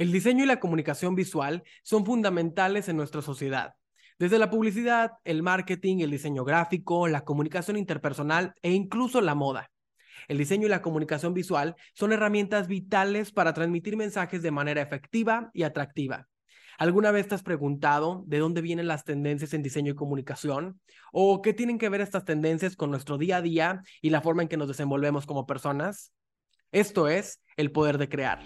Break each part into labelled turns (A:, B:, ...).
A: El diseño y la comunicación visual son fundamentales en nuestra sociedad. Desde la publicidad, el marketing, el diseño gráfico, la comunicación interpersonal e incluso la moda. El diseño y la comunicación visual son herramientas vitales para transmitir mensajes de manera efectiva y atractiva. ¿Alguna vez te has preguntado de dónde vienen las tendencias en diseño y comunicación? ¿O qué tienen que ver estas tendencias con nuestro día a día y la forma en que nos desenvolvemos como personas? Esto es el poder de crear.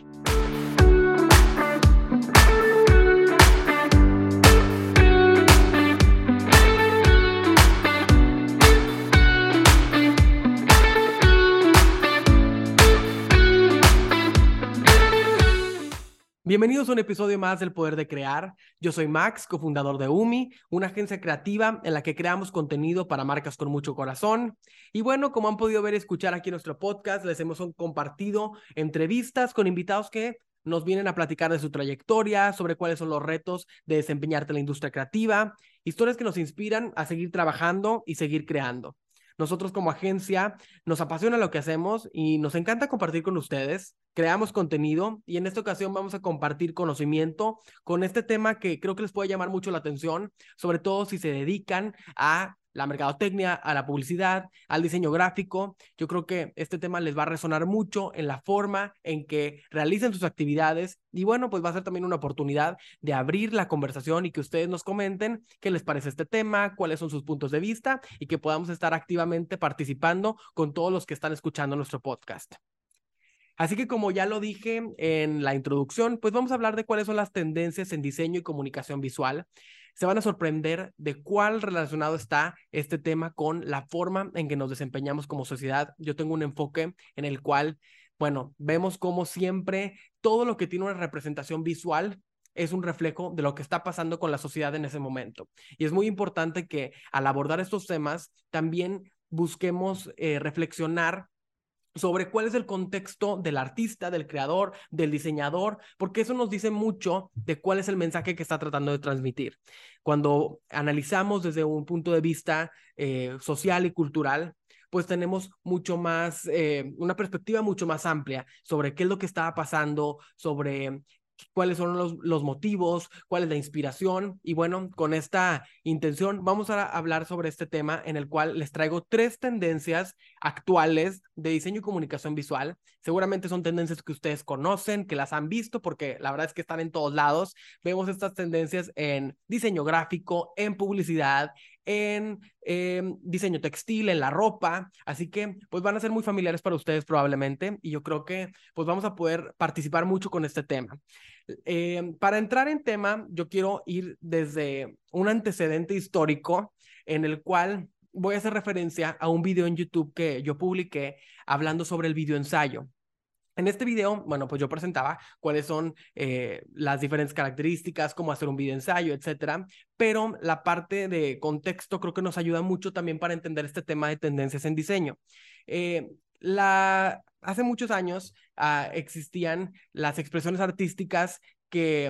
A: Bienvenidos a un episodio más del Poder de Crear. Yo soy Max, cofundador de UMI, una agencia creativa en la que creamos contenido para marcas con mucho corazón. Y bueno, como han podido ver escuchar aquí nuestro podcast, les hemos compartido entrevistas con invitados que nos vienen a platicar de su trayectoria, sobre cuáles son los retos de desempeñarte en la industria creativa, historias que nos inspiran a seguir trabajando y seguir creando. Nosotros como agencia nos apasiona lo que hacemos y nos encanta compartir con ustedes. Creamos contenido y en esta ocasión vamos a compartir conocimiento con este tema que creo que les puede llamar mucho la atención, sobre todo si se dedican a la mercadotecnia, a la publicidad, al diseño gráfico. Yo creo que este tema les va a resonar mucho en la forma en que realicen sus actividades y bueno, pues va a ser también una oportunidad de abrir la conversación y que ustedes nos comenten qué les parece este tema, cuáles son sus puntos de vista y que podamos estar activamente participando con todos los que están escuchando nuestro podcast. Así que como ya lo dije en la introducción, pues vamos a hablar de cuáles son las tendencias en diseño y comunicación visual se van a sorprender de cuál relacionado está este tema con la forma en que nos desempeñamos como sociedad. Yo tengo un enfoque en el cual, bueno, vemos como siempre todo lo que tiene una representación visual es un reflejo de lo que está pasando con la sociedad en ese momento. Y es muy importante que al abordar estos temas también busquemos eh, reflexionar sobre cuál es el contexto del artista, del creador, del diseñador, porque eso nos dice mucho de cuál es el mensaje que está tratando de transmitir. Cuando analizamos desde un punto de vista eh, social y cultural, pues tenemos mucho más, eh, una perspectiva mucho más amplia sobre qué es lo que estaba pasando, sobre cuáles son los, los, motivos, cuál es la inspiración. Y bueno, con esta intención vamos a hablar sobre este tema en el cual les traigo tres tendencias actuales de diseño y comunicación visual. Seguramente son tendencias que ustedes conocen, que las han visto, porque la verdad es que están en todos lados. Vemos estas tendencias en diseño gráfico, en publicidad, en em, diseño textil, en la ropa, así que pues van a ser muy familiares para ustedes probablemente y yo creo que pues vamos a poder participar mucho con este tema. Em, para entrar en tema, yo quiero ir desde un antecedente histórico en el cual voy a hacer referencia a un video en YouTube que yo publiqué hablando sobre el video ensayo. En este video, bueno, pues yo presentaba cuáles son eh, las diferentes características, cómo hacer un video ensayo, etcétera. Pero la parte de contexto creo que nos ayuda mucho también para entender este tema de tendencias en diseño. Eh, la, hace muchos años ah, existían las expresiones artísticas que,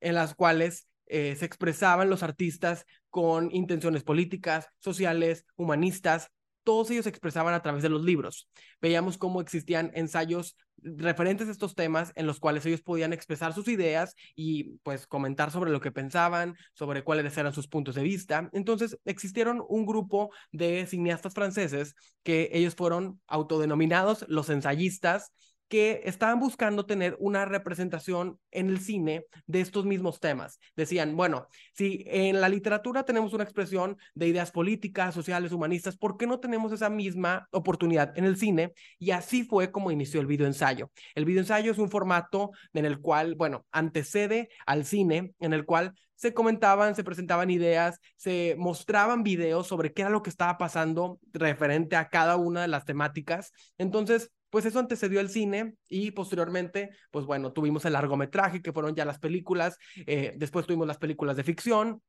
A: en las cuales eh, se expresaban los artistas con intenciones políticas, sociales, humanistas, todos ellos expresaban a través de los libros. Veíamos cómo existían ensayos referentes a estos temas en los cuales ellos podían expresar sus ideas y pues comentar sobre lo que pensaban, sobre cuáles eran sus puntos de vista. Entonces existieron un grupo de cineastas franceses que ellos fueron autodenominados los ensayistas que estaban buscando tener una representación en el cine de estos mismos temas. Decían, bueno, si en la literatura tenemos una expresión de ideas políticas, sociales, humanistas, ¿por qué no tenemos esa misma oportunidad en el cine? Y así fue como inició el videoensayo. El videoensayo es un formato en el cual, bueno, antecede al cine, en el cual se comentaban, se presentaban ideas, se mostraban videos sobre qué era lo que estaba pasando referente a cada una de las temáticas. Entonces, pues eso antecedió el cine y posteriormente, pues bueno, tuvimos el largometraje, que fueron ya las películas, eh, después tuvimos las películas de ficción,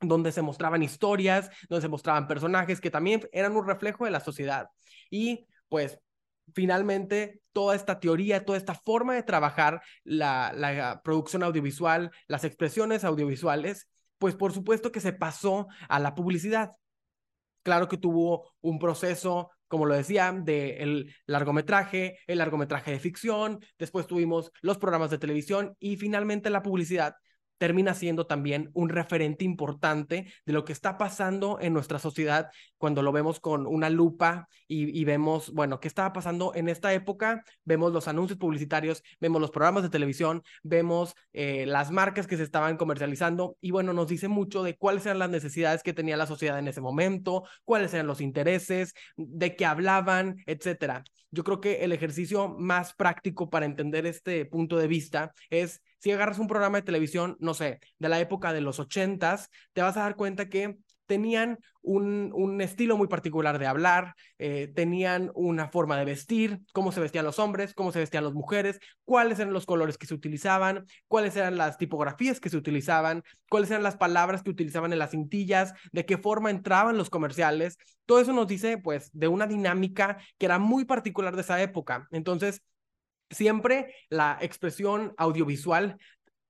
A: donde se mostraban historias, donde se mostraban personajes que también eran un reflejo de la sociedad. Y pues finalmente toda esta teoría, toda esta forma de trabajar la, la producción audiovisual, las expresiones audiovisuales, pues por supuesto que se pasó a la publicidad. Claro que tuvo un proceso como lo decía, del largometraje, el largometraje de ficción, después tuvimos los programas de televisión y finalmente la publicidad termina siendo también un referente importante de lo que está pasando en nuestra sociedad cuando lo vemos con una lupa y, vemos, bueno, qué estaba pasando en esta época. Vemos los anuncios publicitarios, vemos los programas de televisión, vemos eh, las marcas que se estaban comercializando y bueno, nos dice mucho de cuáles eran las necesidades que tenía la sociedad en ese momento, cuáles eran los intereses, de qué hablaban, etcétera. Yo creo que el ejercicio más práctico para entender este punto de vista es si agarras un programa de televisión, no sé, de la época de los ochentas, te vas a dar cuenta que tenían un, un estilo muy particular de hablar, eh, tenían una forma de vestir, cómo se vestían los hombres, cómo se vestían las mujeres, cuáles eran los colores que se utilizaban, cuáles eran las tipografías que se utilizaban, cuáles eran las palabras que utilizaban en las cintillas, de qué forma entraban los comerciales. Todo eso nos dice, pues, de una dinámica que era muy particular de esa época. Entonces, Siempre la expresión audiovisual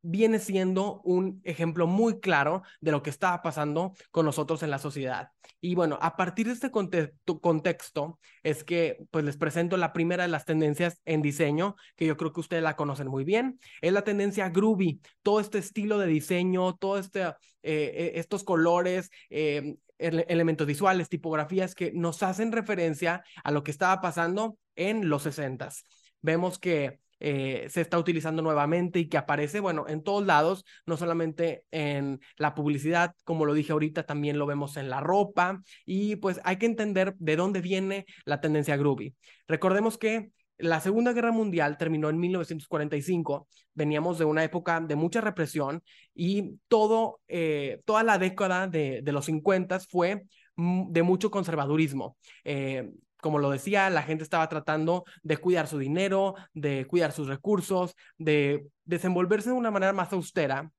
A: viene siendo un ejemplo muy claro de lo que estaba pasando con nosotros en la sociedad. Y bueno, a partir de este contexto es que pues les presento la primera de las tendencias en diseño, que yo creo que ustedes la conocen muy bien, es la tendencia groovy, todo este estilo de diseño, todo este, eh, eh, estos colores, eh, elementos visuales, tipografías que nos hacen referencia a lo que estaba pasando en los 60s vemos que eh, se está utilizando nuevamente y que aparece, bueno, en todos lados, no solamente en la publicidad, como lo dije ahorita, también lo vemos en la ropa y pues hay que entender de dónde viene la tendencia groovy. Recordemos que la Segunda Guerra Mundial terminó en 1945, veníamos de una época de mucha represión y todo, eh, toda la década de, de los 50 fue de mucho conservadurismo. Eh, como lo decía, la gente estaba tratando de cuidar su dinero, de cuidar sus recursos, de desenvolverse de una manera más austera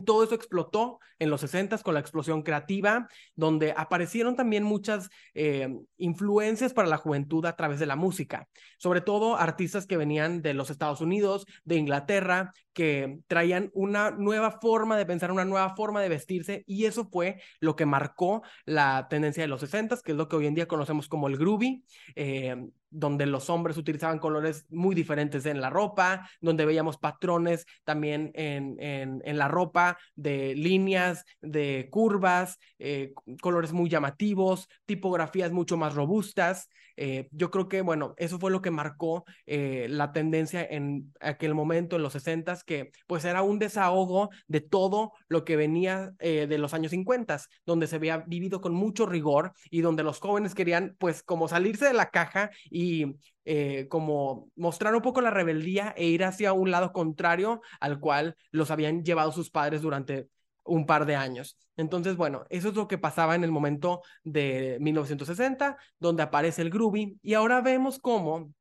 A: todo eso explotó en los 60 con la explosión creativa, donde aparecieron también muchas eh, influencias para la juventud a través de la música, sobre todo artistas que venían de los Estados Unidos, de Inglaterra, que traían una nueva forma de pensar, una nueva forma de vestirse, y eso fue lo que marcó la tendencia de los 60 que es lo que hoy en día conocemos como el groovy. Eh, donde los hombres utilizaban colores muy diferentes en la ropa, donde veíamos patrones también en, en, la ropa de líneas, de curvas, eh, colores muy llamativos, tipografías mucho más robustas. Eh, yo creo que, bueno, eso fue lo que marcó eh, la tendencia en aquel momento, en los 60, que pues era un desahogo de todo lo que venía eh, de los años 50, donde se había vivido con mucho rigor y donde los jóvenes querían pues como salirse de la caja y como mostrar un poco la rebeldía e ir hacia un lado contrario al cual los habían llevado sus padres durante un par de años. Entonces, bueno, eso es lo que pasaba en el momento de 1960, donde aparece el groovy, y ahora vemos cómo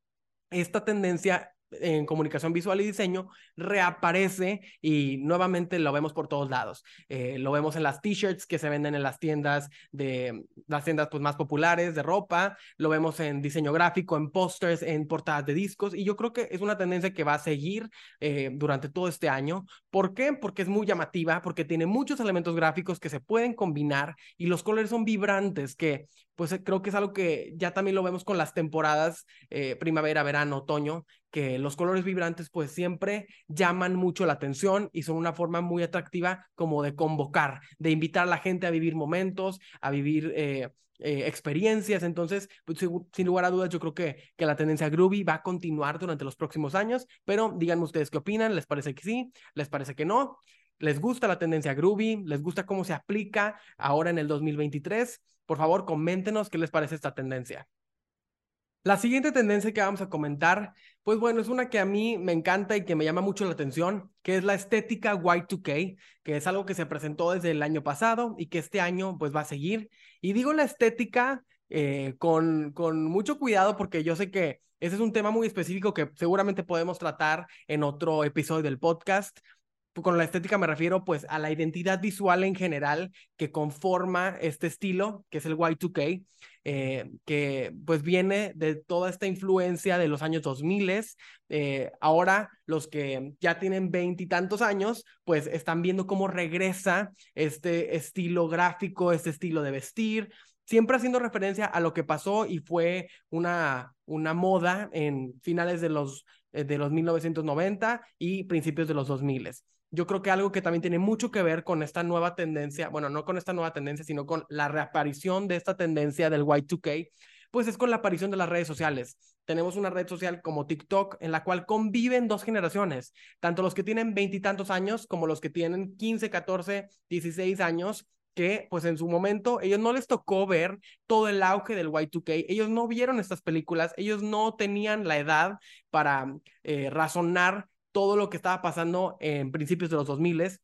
A: esta tendencia en comunicación visual y diseño reaparece y nuevamente lo vemos por todos lados. Eh, lo vemos en las t-shirts que se venden en las tiendas de las tiendas pues, más populares de ropa, lo vemos en diseño gráfico, en pósters, en portadas de discos y yo creo que es una tendencia que va a seguir eh, durante todo este año. ¿Por qué? Porque es muy llamativa, porque tiene muchos elementos gráficos que se pueden combinar y los colores son vibrantes que pues creo que es algo que ya también lo vemos con las temporadas eh, primavera, verano, otoño, que los colores vibrantes pues siempre llaman mucho la atención y son una forma muy atractiva como de convocar, de invitar a la gente a vivir momentos, a vivir eh, experiencias. Entonces, pues, sin lugar a dudas, yo creo que, que la tendencia groovy va a continuar durante los próximos años, pero díganme ustedes qué opinan, ¿les parece que sí? ¿Les parece que no? ¿Les gusta la tendencia groovy? ¿Les gusta cómo se aplica ahora en el 2023? Por favor, coméntenos qué les parece esta tendencia. La siguiente tendencia que vamos a comentar, pues bueno, es una que a mí me encanta y que me llama mucho la atención, que es la estética Y2K, que es algo que se presentó desde el año pasado y que este año pues va a seguir. Y digo la estética eh, con, con mucho cuidado porque yo sé que ese es un tema muy específico que seguramente podemos tratar en otro episodio del podcast, con la estética me refiero pues a la identidad visual en general que conforma este estilo, que es el Y2K, eh, que pues viene de toda esta influencia de los años 2000. Eh, ahora los que ya tienen veintitantos años, pues están viendo cómo regresa este estilo gráfico, este estilo de vestir, siempre haciendo referencia a lo que pasó y fue una, una moda en finales de los, eh, de los 1990 y principios de los 2000. Yo creo que algo que también tiene mucho que ver con esta nueva tendencia, bueno, no con esta nueva tendencia, sino con la reaparición de esta tendencia del Y2K, pues es con la aparición de las redes sociales. Tenemos una red social como TikTok en la cual conviven dos generaciones, tanto los que tienen veintitantos años como los que tienen 15, 14, 16 años, que pues en su momento ellos no les tocó ver todo el auge del Y2K, ellos no vieron estas películas, ellos no tenían la edad para eh, razonar todo lo que estaba pasando en principios de los 2000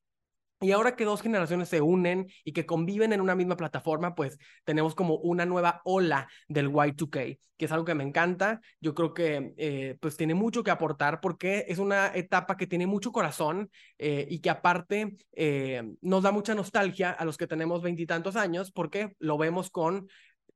A: y ahora que dos generaciones se unen y que conviven en una misma plataforma, pues tenemos como una nueva ola del Y2K, que es algo que me encanta. Yo creo que eh, pues tiene mucho que aportar porque es una etapa que tiene mucho corazón eh, y que aparte eh, nos da mucha nostalgia a los que tenemos veintitantos años porque lo vemos con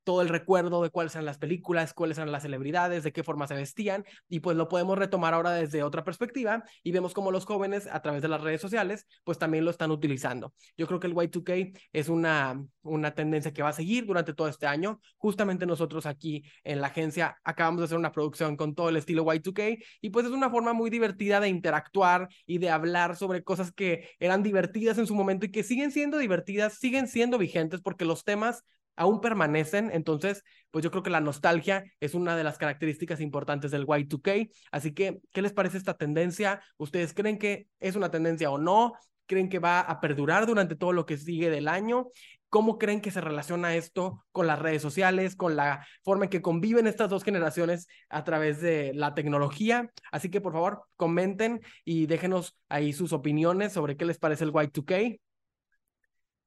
A: todo el recuerdo de cuáles eran las películas, cuáles eran las celebridades, de qué forma se vestían, y pues lo podemos retomar ahora desde otra perspectiva y vemos cómo los jóvenes a través de las redes sociales pues también lo están utilizando. Yo creo que el Y2K es una, una tendencia que va a seguir durante todo este año. Justamente nosotros aquí en la agencia acabamos de hacer una producción con todo el estilo Y2K y pues es una forma muy divertida de interactuar y de hablar sobre cosas que eran divertidas en su momento y que siguen siendo divertidas, siguen siendo vigentes porque los temas aún permanecen. Entonces, pues yo creo que la nostalgia es una de las características importantes del Y2K. Así que, ¿qué les parece esta tendencia? ¿Ustedes creen que es una tendencia o no? ¿Creen que va a perdurar durante todo lo que sigue del año? ¿Cómo creen que se relaciona esto con las redes sociales, con la forma en que conviven estas dos generaciones a través de la tecnología? Así que por favor, comenten y déjenos ahí sus opiniones sobre qué les parece el Y2K.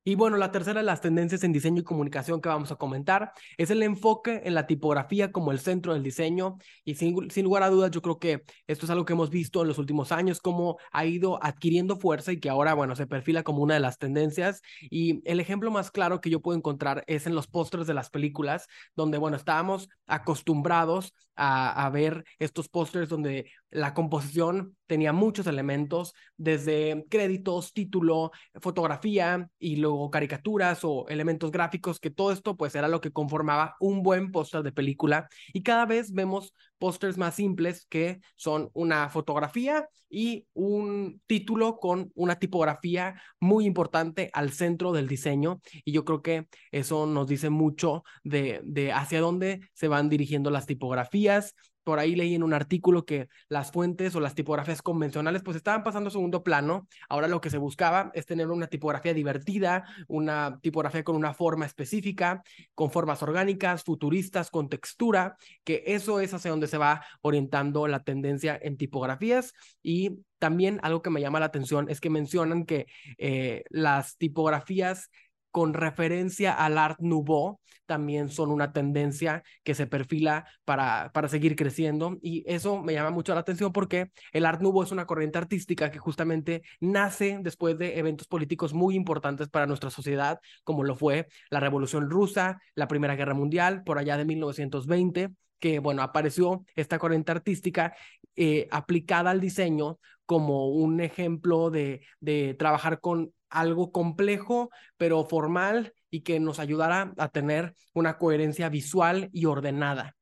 A: Y bueno, la tercera de las tendencias en diseño y comunicación que vamos a comentar es el enfoque en la tipografía como el centro del diseño. Y sin, sin, lugar a dudas, yo creo que esto es algo que hemos visto en los últimos años, cómo ha ido adquiriendo fuerza y que ahora, bueno, se perfila como una de las tendencias. Y el ejemplo más claro que yo puedo encontrar es en los pósters de las películas, donde, bueno, estábamos acostumbrados a, a ver estos pósters donde la composición tenía muchos elementos, desde créditos, título, fotografía y luego caricaturas o elementos gráficos, que todo esto pues era lo que conformaba un buen póster de película. Y cada vez vemos pósters más simples que son una fotografía y un título con una tipografía muy importante al centro del diseño. Y yo creo que eso nos dice mucho de, de hacia dónde se van dirigiendo las tipografías por ahí leí en un artículo que las fuentes o las tipografías convencionales pues estaban pasando a segundo plano. Ahora lo que se buscaba es tener una tipografía divertida, una tipografía con una forma específica, con formas orgánicas, futuristas, con textura, que eso es hacia donde se va orientando la tendencia en tipografías y también algo que me llama la atención es que mencionan que eh, las tipografías con referencia al Art Nouveau también son una tendencia que se perfila para, para seguir creciendo y eso me llama mucho la atención porque el Art Nouveau es una corriente artística que justamente nace después de eventos políticos muy importantes para nuestra sociedad como lo fue la Revolución Rusa, la Primera Guerra Mundial por allá de 1920 que, bueno, apareció esta corriente artística eh, aplicada al diseño como un ejemplo de, de trabajar con algo complejo, pero formal y que nos ayudara a tener una coherencia visual y ordenada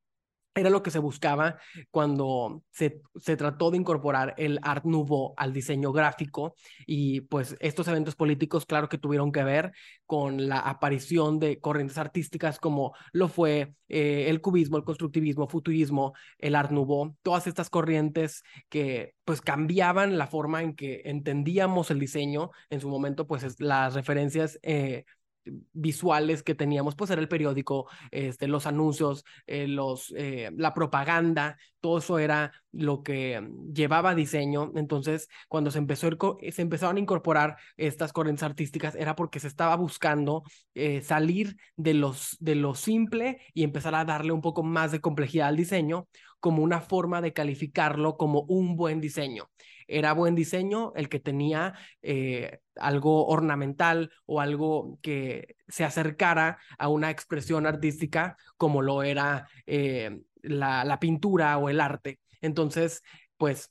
A: era lo que se buscaba cuando se, se, trató de incorporar el Art Nouveau al diseño gráfico y pues estos eventos políticos claro que tuvieron que ver con la aparición de corrientes artísticas como lo fue eh, el cubismo, el constructivismo, futurismo, el Art Nouveau, todas estas corrientes que pues cambiaban la forma en que entendíamos el diseño. En su momento pues las referencias eh, visuales que teníamos, pues era el periódico, este, los anuncios, eh, los, eh, la propaganda, todo eso era lo que llevaba diseño. Entonces, cuando se, empezó empezaron a incorporar estas corrientes artísticas, era porque se estaba buscando eh, salir de, los, de lo simple y empezar a darle un poco más de complejidad al diseño como una forma de calificarlo como un buen diseño. Era buen diseño el que tenía eh, algo ornamental o algo que se acercara a una expresión artística como lo era eh, la, la pintura o el arte. Entonces, pues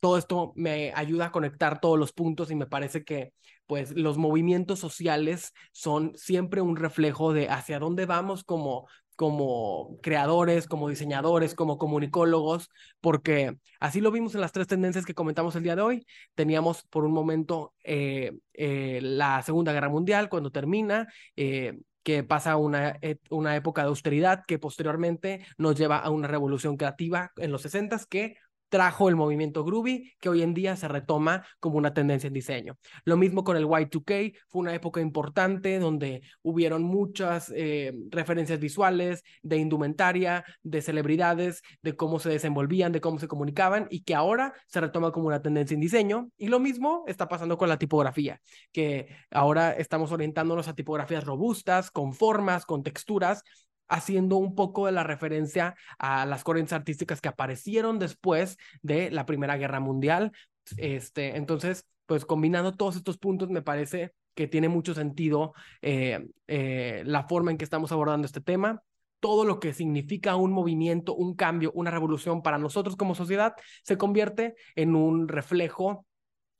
A: todo esto me ayuda a conectar todos los puntos y me parece que pues los movimientos sociales son siempre un reflejo de hacia dónde vamos como como creadores, como diseñadores, como comunicólogos, porque así lo vimos en las tres tendencias que comentamos el día de hoy. Teníamos por un momento eh, eh, la Segunda Guerra Mundial cuando termina, eh, que pasa una, una época de austeridad que posteriormente nos lleva a una revolución creativa en los 60 que trajo el movimiento groovy que hoy en día se retoma como una tendencia en diseño. Lo mismo con el Y2K, fue una época importante donde hubieron muchas eh, referencias visuales de indumentaria, de celebridades, de cómo se desenvolvían, de cómo se comunicaban y que ahora se retoma como una tendencia en diseño. Y lo mismo está pasando con la tipografía, que ahora estamos orientándonos a tipografías robustas, con formas, con texturas haciendo un poco de la referencia a las corrientes artísticas que aparecieron después de la Primera Guerra Mundial. Este, entonces, pues combinando todos estos puntos, me parece que tiene mucho sentido eh, eh, la forma en que estamos abordando este tema. Todo lo que significa un movimiento, un cambio, una revolución para nosotros como sociedad se convierte en un reflejo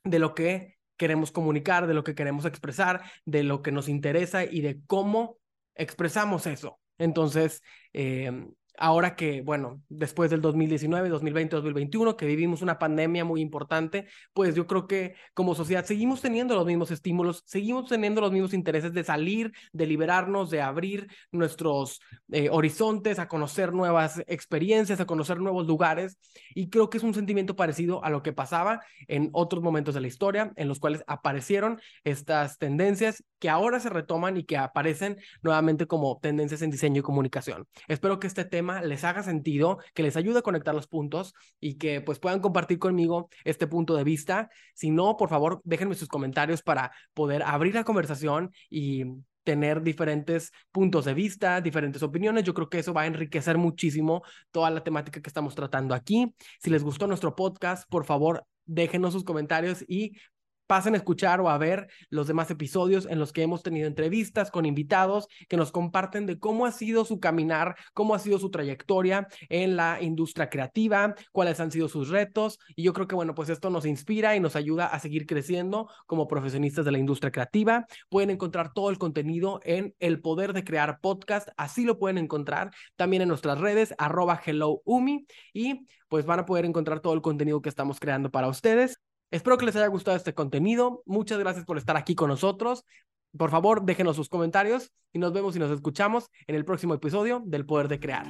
A: de lo que queremos comunicar, de lo que queremos expresar, de lo que nos interesa y de cómo expresamos eso. Entonces, eh, ahora que, bueno, después del 2019, 2020, 2021, que vivimos una pandemia muy importante, pues yo creo que como sociedad seguimos teniendo los mismos estímulos, seguimos teniendo los mismos intereses de salir, de liberarnos, de abrir nuestros eh, horizontes, a conocer nuevas experiencias, a conocer nuevos lugares. Y creo que es un sentimiento parecido a lo que pasaba en otros momentos de la historia, en los cuales aparecieron estas tendencias que ahora se retoman y que aparecen nuevamente como tendencias en diseño y comunicación. Espero que este les haga sentido, que les ayude a conectar los puntos y que pues puedan compartir conmigo este punto de vista. Si no, por favor, déjenme sus comentarios para poder abrir la conversación y tener diferentes puntos de vista, diferentes opiniones. Yo creo que eso va a enriquecer muchísimo toda la temática que estamos tratando aquí. Si les gustó nuestro podcast, por favor, déjenos sus comentarios y pasen a escuchar o a ver los demás episodios en los que hemos tenido entrevistas con invitados que nos comparten de cómo ha sido su caminar, cómo ha sido su trayectoria en la industria creativa, cuáles han sido sus retos. Y yo creo que, bueno, pues esto nos inspira y nos ayuda a seguir creciendo como profesionistas de la industria creativa. Pueden encontrar todo el contenido en El Poder de Crear Podcast. Así lo pueden encontrar también en nuestras redes, arroba hello umi. Y pues van a poder encontrar todo el contenido que estamos creando para ustedes. Espero que les haya gustado este contenido. Muchas gracias por estar aquí con nosotros. Por favor, déjenos sus comentarios y nos vemos y nos escuchamos en el próximo episodio del Poder de Crear.